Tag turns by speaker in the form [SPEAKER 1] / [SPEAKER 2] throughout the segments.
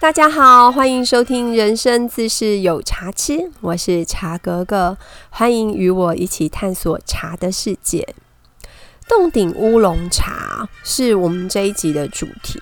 [SPEAKER 1] 大家好，欢迎收听《人生自是有茶吃》，我是茶格格，欢迎与我一起探索茶的世界。洞顶乌龙茶是我们这一集的主题。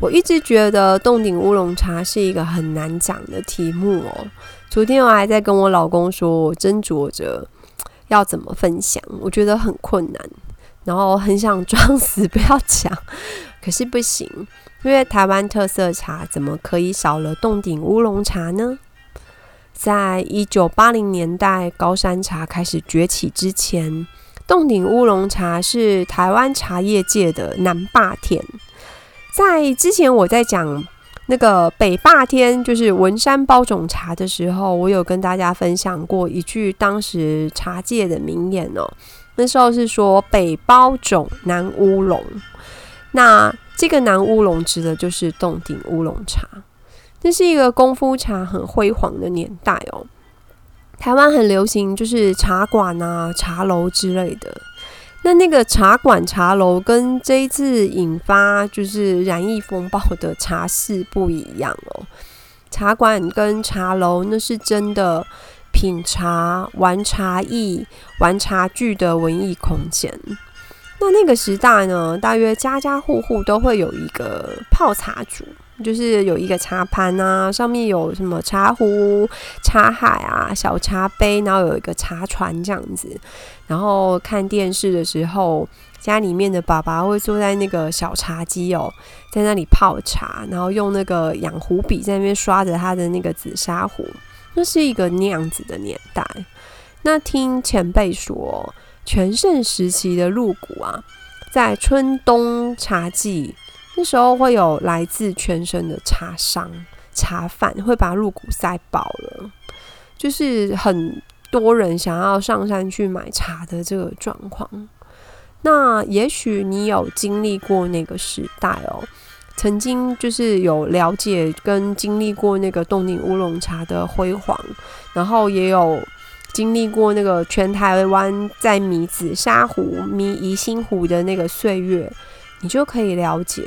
[SPEAKER 1] 我一直觉得洞顶乌龙茶是一个很难讲的题目哦。昨天我还在跟我老公说，我斟酌着要怎么分享，我觉得很困难，然后很想装死不要讲，可是不行。因为台湾特色茶怎么可以少了洞顶乌龙茶呢？在一九八零年代高山茶开始崛起之前，洞顶乌龙茶是台湾茶叶界的南霸天。在之前我在讲那个北霸天，就是文山包种茶的时候，我有跟大家分享过一句当时茶界的名言哦。那时候是说北包种南乌龙，那。这个南乌龙指的就是洞顶乌龙茶，这是一个功夫茶很辉煌的年代哦。台湾很流行就是茶馆啊、茶楼之类的。那那个茶馆、茶楼跟这一次引发就是染艺风暴的茶室不一样哦。茶馆跟茶楼那是真的品茶、玩茶艺、玩茶具的文艺空间。那那个时代呢，大约家家户户都会有一个泡茶组，就是有一个茶盘啊，上面有什么茶壶、茶海啊、小茶杯，然后有一个茶船这样子。然后看电视的时候，家里面的爸爸会坐在那个小茶几哦，在那里泡茶，然后用那个养壶笔在那边刷着他的那个紫砂壶。那是一个那样子的年代。那听前辈说。全盛时期的鹿谷啊，在春冬茶季，那时候会有来自全省的茶商、茶贩会把鹿谷塞饱了，就是很多人想要上山去买茶的这个状况。那也许你有经历过那个时代哦，曾经就是有了解跟经历过那个洞顶乌龙茶的辉煌，然后也有。经历过那个全台湾在迷紫砂壶、迷宜兴壶的那个岁月，你就可以了解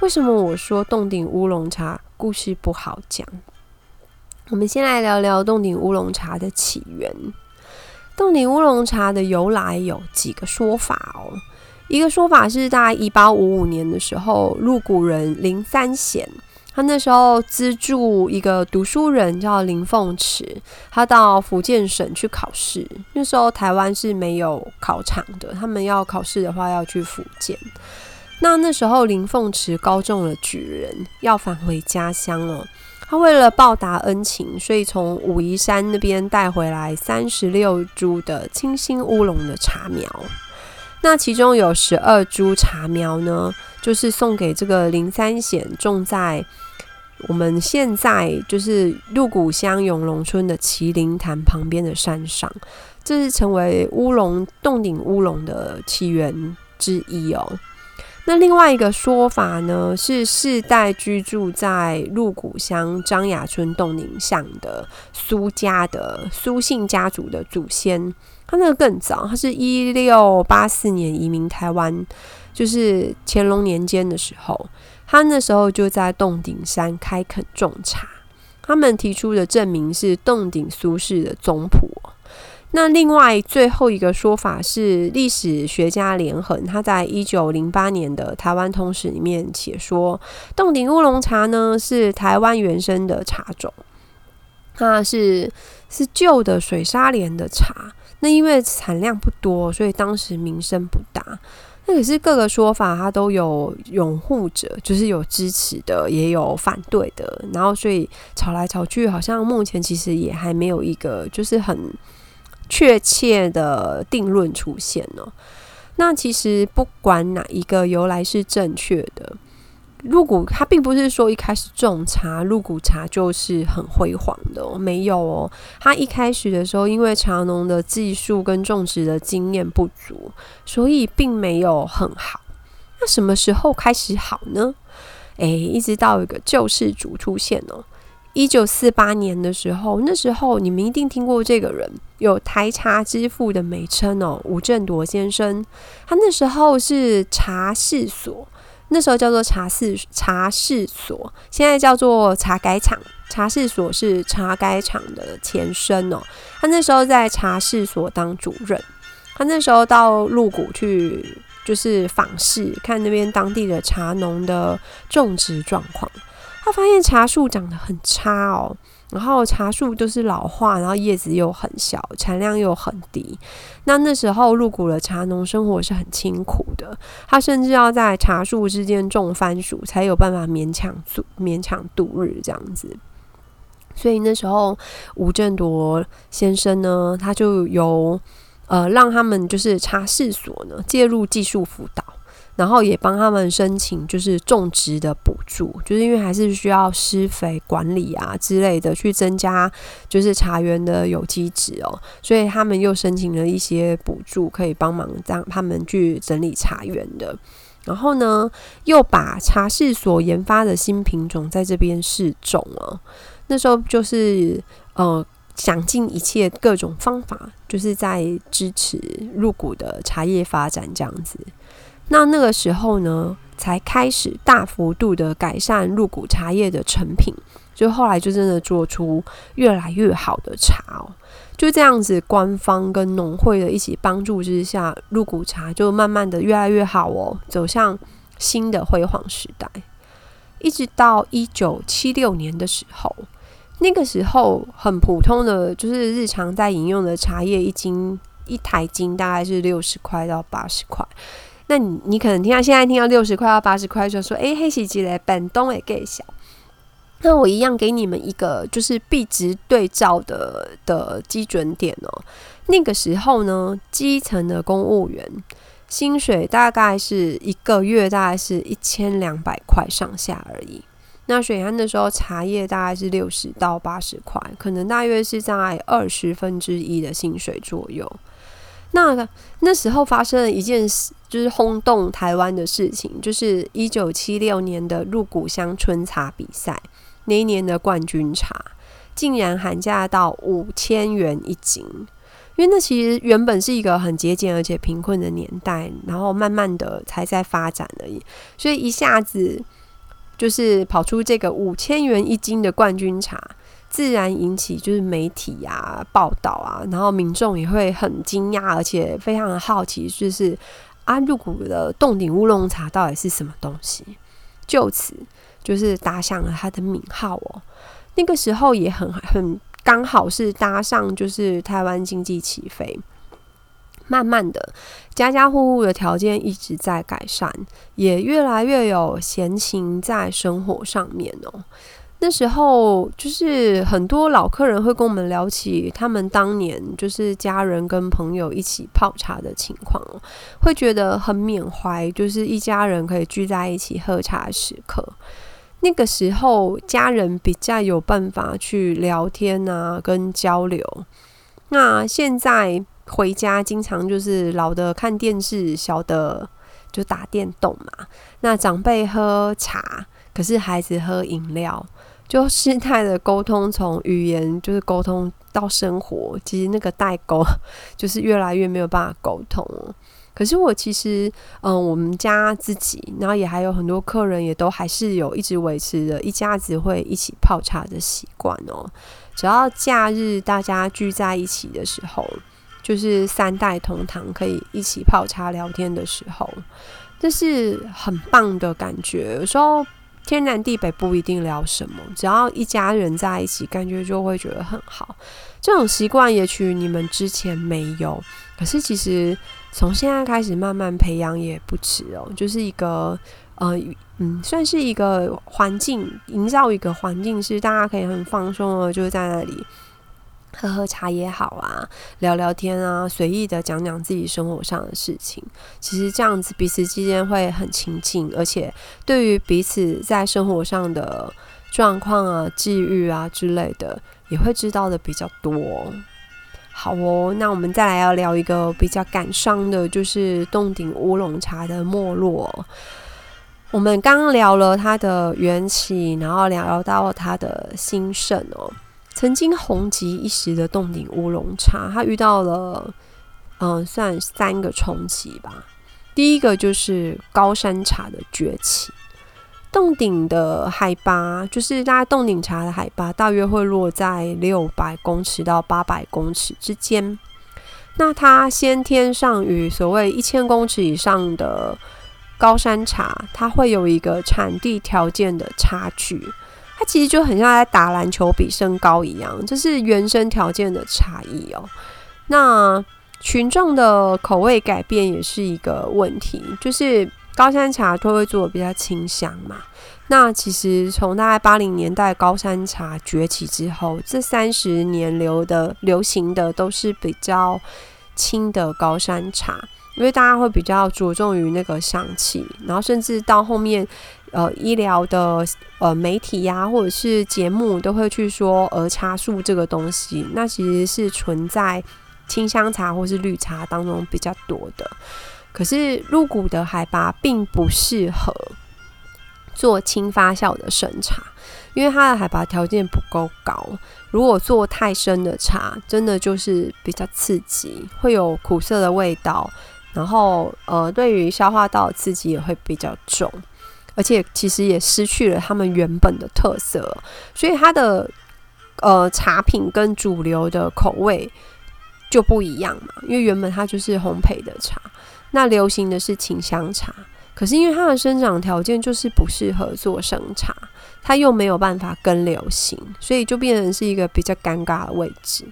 [SPEAKER 1] 为什么我说洞顶乌龙茶故事不好讲。我们先来聊聊洞顶乌龙茶的起源。洞顶乌龙茶的由来有几个说法哦。一个说法是，在一八五五年的时候，鹿谷人林三贤。他那时候资助一个读书人叫林凤池，他到福建省去考试。那时候台湾是没有考场的，他们要考试的话要去福建。那那时候林凤池高中了举人，要返回家乡了。他为了报答恩情，所以从武夷山那边带回来三十六株的清新乌龙的茶苗。那其中有十二株茶苗呢，就是送给这个林三贤种在。我们现在就是鹿谷乡永隆村的麒麟潭旁边的山上，这是成为乌龙洞顶乌龙的起源之一哦。那另外一个说法呢，是世代居住在鹿谷乡张雅村洞顶上的苏家的苏姓家族的祖先，他那个更早，他是一六八四年移民台湾，就是乾隆年间的时候。他那时候就在洞顶山开垦种茶，他们提出的证明是洞顶苏轼的宗谱。那另外最后一个说法是历史学家连横，他在一九零八年的台湾通史里面写说，洞顶乌龙茶呢是台湾原生的茶种，它是是旧的水沙连的茶，那因为产量不多，所以当时名声不大。那可是各个说法，它都有拥护者，就是有支持的，也有反对的。然后所以吵来吵去，好像目前其实也还没有一个就是很确切的定论出现呢。那其实不管哪一个由来是正确的。入谷它并不是说一开始种茶，入谷茶就是很辉煌的哦，没有哦。它一开始的时候，因为茶农的技术跟种植的经验不足，所以并没有很好。那什么时候开始好呢？诶，一直到一个救世主出现哦。一九四八年的时候，那时候你们一定听过这个人，有台茶之父的美称哦，吴振铎先生。他那时候是茶事所。那时候叫做茶室茶室所，现在叫做茶改厂。茶室所是茶改厂的前身哦。他那时候在茶室所当主任，他那时候到鹿谷去就是访视，看那边当地的茶农的种植状况。他发现茶树长得很差哦。然后茶树就是老化，然后叶子又很小，产量又很低。那那时候入股的茶农生活是很辛苦的，他甚至要在茶树之间种番薯，才有办法勉强度勉强度日这样子。所以那时候吴振铎先生呢，他就由呃让他们就是茶事所呢介入技术辅导。然后也帮他们申请，就是种植的补助，就是因为还是需要施肥管理啊之类的，去增加就是茶园的有机质哦，所以他们又申请了一些补助，可以帮忙让他们去整理茶园的。然后呢，又把茶室所研发的新品种在这边试种哦。那时候就是呃，想尽一切各种方法，就是在支持入股的茶叶发展这样子。那那个时候呢，才开始大幅度的改善入股茶叶的成品，就后来就真的做出越来越好的茶哦。就这样子，官方跟农会的一起帮助之下，入股茶就慢慢的越来越好哦，走向新的辉煌时代。一直到一九七六年的时候，那个时候很普通的就是日常在饮用的茶叶，一斤一台斤大概是六十块到八十块。那你你可能听到现在听到六十块到八十块，就说哎，黑喜鸡嘞，本东也给小。那我一样给你们一个就是币值对照的的基准点哦。那个时候呢，基层的公务员薪水大概是一个月大概是一千两百块上下而已。那水安的时候，茶叶大概是六十到八十块，可能大约是在二十分之一的薪水左右。那那时候发生了一件事，就是轰动台湾的事情，就是一九七六年的入谷乡春茶比赛，那一年的冠军茶竟然喊价到五千元一斤，因为那其实原本是一个很节俭而且贫困的年代，然后慢慢的才在发展而已，所以一下子就是跑出这个五千元一斤的冠军茶。自然引起就是媒体啊报道啊，然后民众也会很惊讶，而且非常的好奇，就是安入谷的洞顶乌龙茶到底是什么东西？就此就是打响了他的名号哦。那个时候也很很刚好是搭上就是台湾经济起飞，慢慢的家家户户的条件一直在改善，也越来越有闲情在生活上面哦。那时候就是很多老客人会跟我们聊起他们当年就是家人跟朋友一起泡茶的情况，会觉得很缅怀，就是一家人可以聚在一起喝茶的时刻。那个时候家人比较有办法去聊天啊，跟交流。那现在回家经常就是老的看电视，小的就打电动嘛。那长辈喝茶，可是孩子喝饮料。就事态的沟通，从语言就是沟通到生活，其实那个代沟 就是越来越没有办法沟通。可是我其实，嗯，我们家自己，然后也还有很多客人，也都还是有一直维持着一家子会一起泡茶的习惯哦。只要假日大家聚在一起的时候，就是三代同堂可以一起泡茶聊天的时候，这是很棒的感觉。有时候。天南地北不一定聊什么，只要一家人在一起，感觉就会觉得很好。这种习惯也许你们之前没有，可是其实从现在开始慢慢培养也不迟哦。就是一个呃嗯，算是一个环境，营造一个环境，是大家可以很放松的，就在那里。喝喝茶也好啊，聊聊天啊，随意的讲讲自己生活上的事情。其实这样子彼此之间会很亲近，而且对于彼此在生活上的状况啊、际遇啊之类的，也会知道的比较多。好哦，那我们再来要聊一个比较感伤的，就是洞顶乌龙茶的没落。我们刚聊了它的缘起，然后聊到它的兴盛哦。曾经红极一时的洞顶乌龙茶，它遇到了嗯，算三个冲击吧。第一个就是高山茶的崛起。洞顶的海拔，就是大家洞顶茶的海拔，大约会落在六百公尺到八百公尺之间。那它先天上与所谓一千公尺以上的高山茶，它会有一个产地条件的差距。它其实就很像在打篮球比身高一样，这是原生条件的差异哦。那群众的口味改变也是一个问题，就是高山茶都会做的比较清香嘛。那其实从大概八零年代高山茶崛起之后，这三十年流的流行的都是比较轻的高山茶，因为大家会比较着重于那个香气，然后甚至到后面，呃，医疗的呃媒体呀或者是节目都会去说儿茶素这个东西，那其实是存在。清香茶或是绿茶当中比较多的，可是入谷的海拔并不适合做轻发酵的生茶，因为它的海拔条件不够高。如果做太深的茶，真的就是比较刺激，会有苦涩的味道，然后呃，对于消化道的刺激也会比较重，而且其实也失去了他们原本的特色，所以它的呃茶品跟主流的口味。就不一样嘛，因为原本它就是烘焙的茶，那流行的是清香茶，可是因为它的生长条件就是不适合做生茶，它又没有办法跟流行，所以就变成是一个比较尴尬的位置。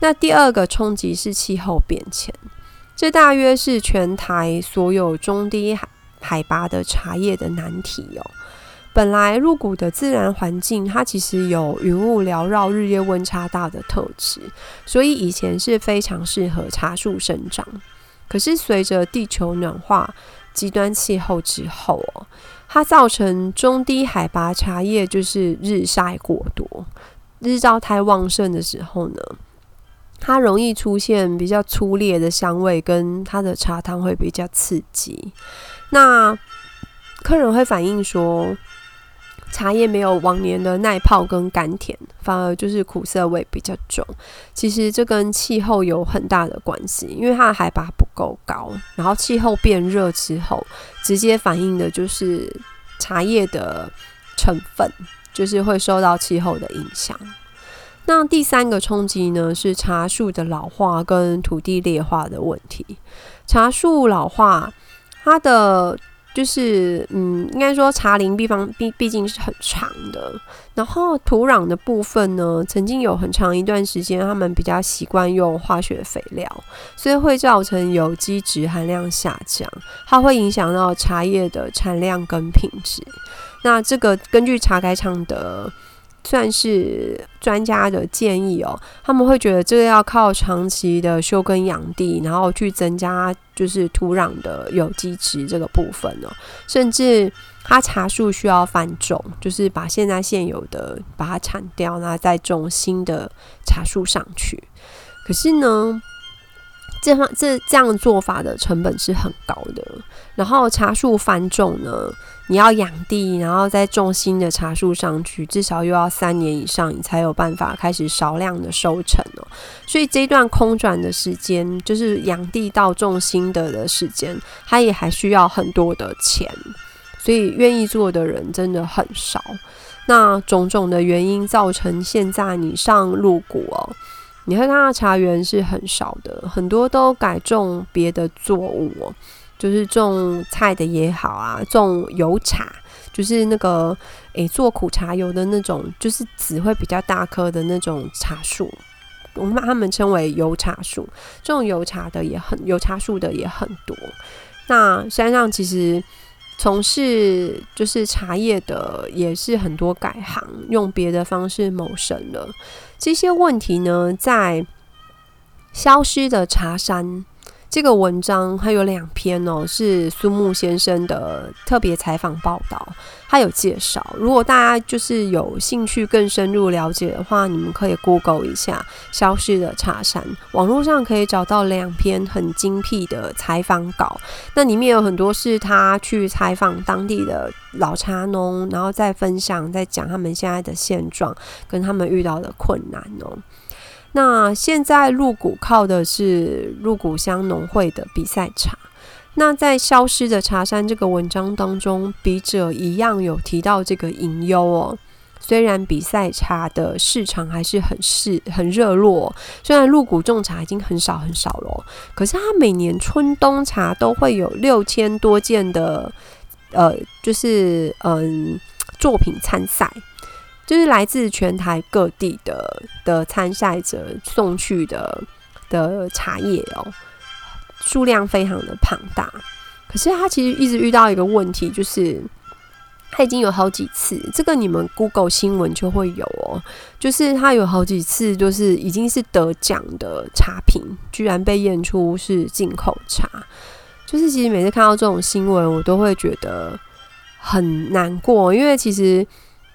[SPEAKER 1] 那第二个冲击是气候变迁，这大约是全台所有中低海海拔的茶叶的难题哦。本来入谷的自然环境，它其实有云雾缭绕、日夜温差大的特质，所以以前是非常适合茶树生长。可是随着地球暖化、极端气候之后哦，它造成中低海拔茶叶就是日晒过多、日照太旺盛的时候呢，它容易出现比较粗烈的香味，跟它的茶汤会比较刺激。那客人会反映说。茶叶没有往年的耐泡跟甘甜，反而就是苦涩味比较重。其实这跟气候有很大的关系，因为它的海拔不够高，然后气候变热之后，直接反映的就是茶叶的成分，就是会受到气候的影响。那第三个冲击呢，是茶树的老化跟土地劣化的问题。茶树老化，它的就是，嗯，应该说茶林地方毕毕竟是很长的，然后土壤的部分呢，曾经有很长一段时间，他们比较习惯用化学肥料，所以会造成有机质含量下降，它会影响到茶叶的产量跟品质。那这个根据茶改厂的。算是专家的建议哦，他们会觉得这个要靠长期的休耕养地，然后去增加就是土壤的有机质这个部分哦，甚至它茶树需要翻种，就是把现在现有的把它铲掉，然后再种新的茶树上去。可是呢，这方这这样做法的成本是很高的，然后茶树翻种呢。你要养地，然后再种新的茶树上去，至少又要三年以上，你才有办法开始少量的收成哦。所以这段空转的时间，就是养地到种新的的时间，它也还需要很多的钱，所以愿意做的人真的很少。那种种的原因造成现在你上入股哦，你会看到茶园是很少的，很多都改种别的作物哦。就是种菜的也好啊，种油茶，就是那个诶做苦茶油的那种，就是籽会比较大颗的那种茶树，我们把它们称为油茶树。种油茶的也很，油茶树的也很多。那山上其实从事就是茶叶的也是很多改行，用别的方式谋生了。这些问题呢，在消失的茶山。这个文章它有两篇哦，是苏木先生的特别采访报道，他有介绍。如果大家就是有兴趣更深入了解的话，你们可以 Google 一下“消失的茶山”，网络上可以找到两篇很精辟的采访稿。那里面有很多是他去采访当地的老茶农，然后再分享、再讲他们现在的现状跟他们遇到的困难哦。那现在入股靠的是入股乡农会的比赛茶，那在《消失的茶山》这个文章当中，笔者一样有提到这个隐忧哦。虽然比赛茶的市场还是很是很热络，虽然入股种茶已经很少很少了，可是它每年春冬茶都会有六千多件的，呃，就是嗯作品参赛，就是来自全台各地的的参赛者送去的的茶叶哦，数量非常的庞大。可是他其实一直遇到一个问题，就是。他已经有好几次，这个你们 Google 新闻就会有哦，就是他有好几次，就是已经是得奖的茶品，居然被验出是进口茶，就是其实每次看到这种新闻，我都会觉得很难过，因为其实。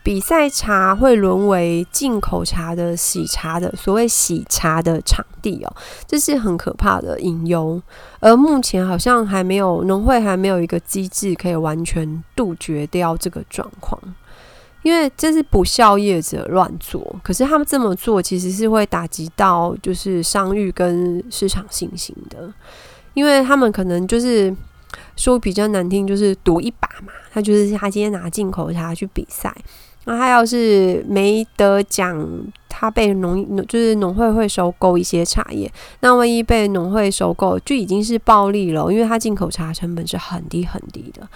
[SPEAKER 1] 比赛茶会沦为进口茶的洗茶的所谓洗茶的场地哦，这是很可怕的隐忧。而目前好像还没有农会还没有一个机制可以完全杜绝掉这个状况，因为这是不孝业者乱做。可是他们这么做其实是会打击到就是商誉跟市场信心的，因为他们可能就是说比较难听，就是赌一把嘛。他就是他今天拿进口茶去比赛。他要是没得奖，他被农就是农会会收购一些茶叶。那万一被农会收购，就已经是暴利了，因为他进口茶成本是很低很低的。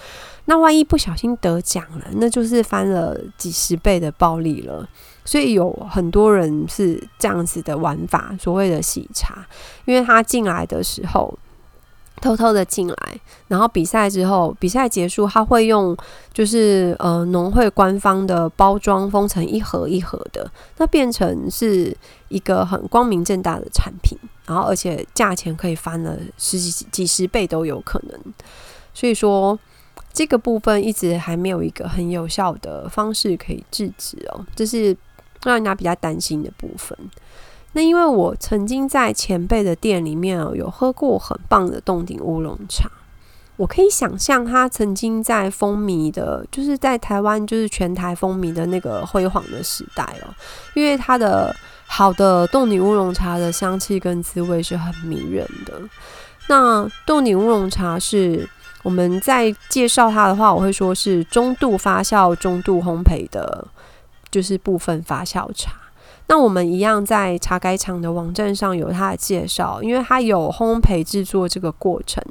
[SPEAKER 1] 那万一不小心得奖了，那就是翻了几十倍的暴利了。所以有很多人是这样子的玩法，所谓的洗茶，因为他进来的时候。偷偷的进来，然后比赛之后，比赛结束，他会用就是呃农会官方的包装封成一盒一盒的，那变成是一个很光明正大的产品，然后而且价钱可以翻了十几几十倍都有可能，所以说这个部分一直还没有一个很有效的方式可以制止哦，这是让人家比较担心的部分。那因为我曾经在前辈的店里面哦，有喝过很棒的洞顶乌龙茶，我可以想象他曾经在风靡的，就是在台湾就是全台风靡的那个辉煌的时代哦，因为它的好的洞顶乌龙茶的香气跟滋味是很迷人的。那洞顶乌龙茶是我们在介绍它的话，我会说是中度发酵、中度烘焙的，就是部分发酵茶。那我们一样在茶改厂的网站上有它的介绍，因为它有烘焙制作这个过程，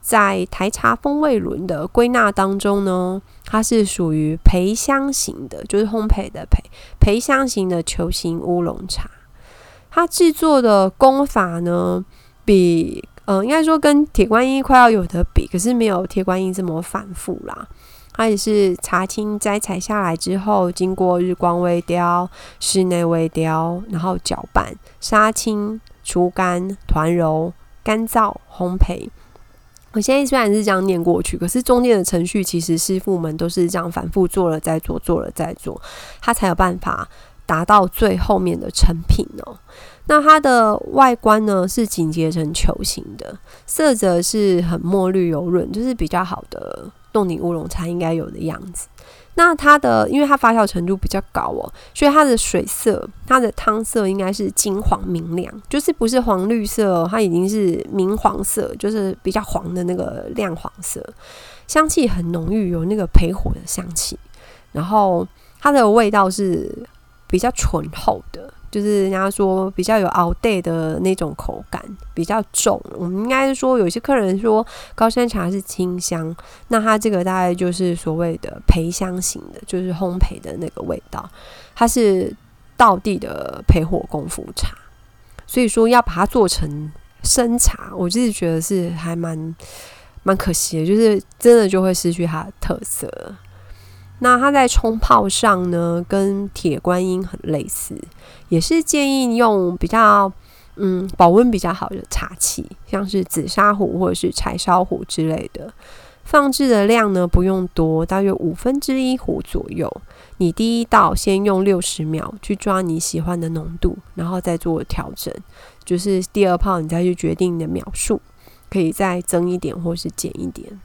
[SPEAKER 1] 在台茶风味轮的归纳当中呢，它是属于培香型的，就是烘焙的培培香型的球形乌龙茶。它制作的功法呢，比嗯，应该说跟铁观音快要有的比，可是没有铁观音这么反复啦。它也是茶青摘采下来之后，经过日光微雕、室内微雕，然后搅拌、杀青、除干、团揉、干燥、烘焙。我现在虽然是这样念过去，可是中间的程序其实师傅们都是这样反复做了再做，做了再做，它才有办法达到最后面的成品哦。那它的外观呢是紧结成球形的，色泽是很墨绿油润，就是比较好的。洞顶乌龙茶应该有的样子。那它的，因为它发酵程度比较高哦，所以它的水色、它的汤色应该是金黄明亮，就是不是黄绿色，它已经是明黄色，就是比较黄的那个亮黄色。香气很浓郁，有那个焙火的香气，然后它的味道是比较醇厚的。就是人家说比较有熬 day 的那种口感，比较重。我们应该是说，有些客人说高山茶是清香，那它这个大概就是所谓的培香型的，就是烘焙的那个味道。它是道地的焙火功夫茶，所以说要把它做成生茶，我就是觉得是还蛮蛮可惜的，就是真的就会失去它的特色。那它在冲泡上呢，跟铁观音很类似，也是建议用比较嗯保温比较好的茶器，像是紫砂壶或者是柴烧壶之类的。放置的量呢不用多，大约五分之一壶左右。你第一道先用六十秒去抓你喜欢的浓度，然后再做调整。就是第二泡你再去决定你的秒数，可以再增一点或是减一点。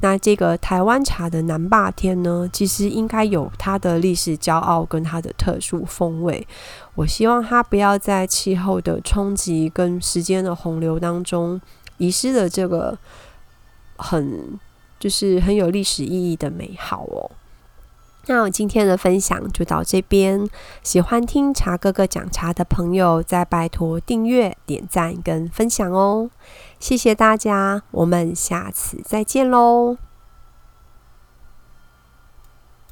[SPEAKER 1] 那这个台湾茶的南霸天呢，其实应该有它的历史骄傲跟它的特殊风味。我希望它不要在气候的冲击跟时间的洪流当中，遗失了这个很就是很有历史意义的美好哦。那我今天的分享就到这边。喜欢听茶哥哥讲茶的朋友，再拜托订阅、点赞跟分享哦。谢谢大家我们下次再见喽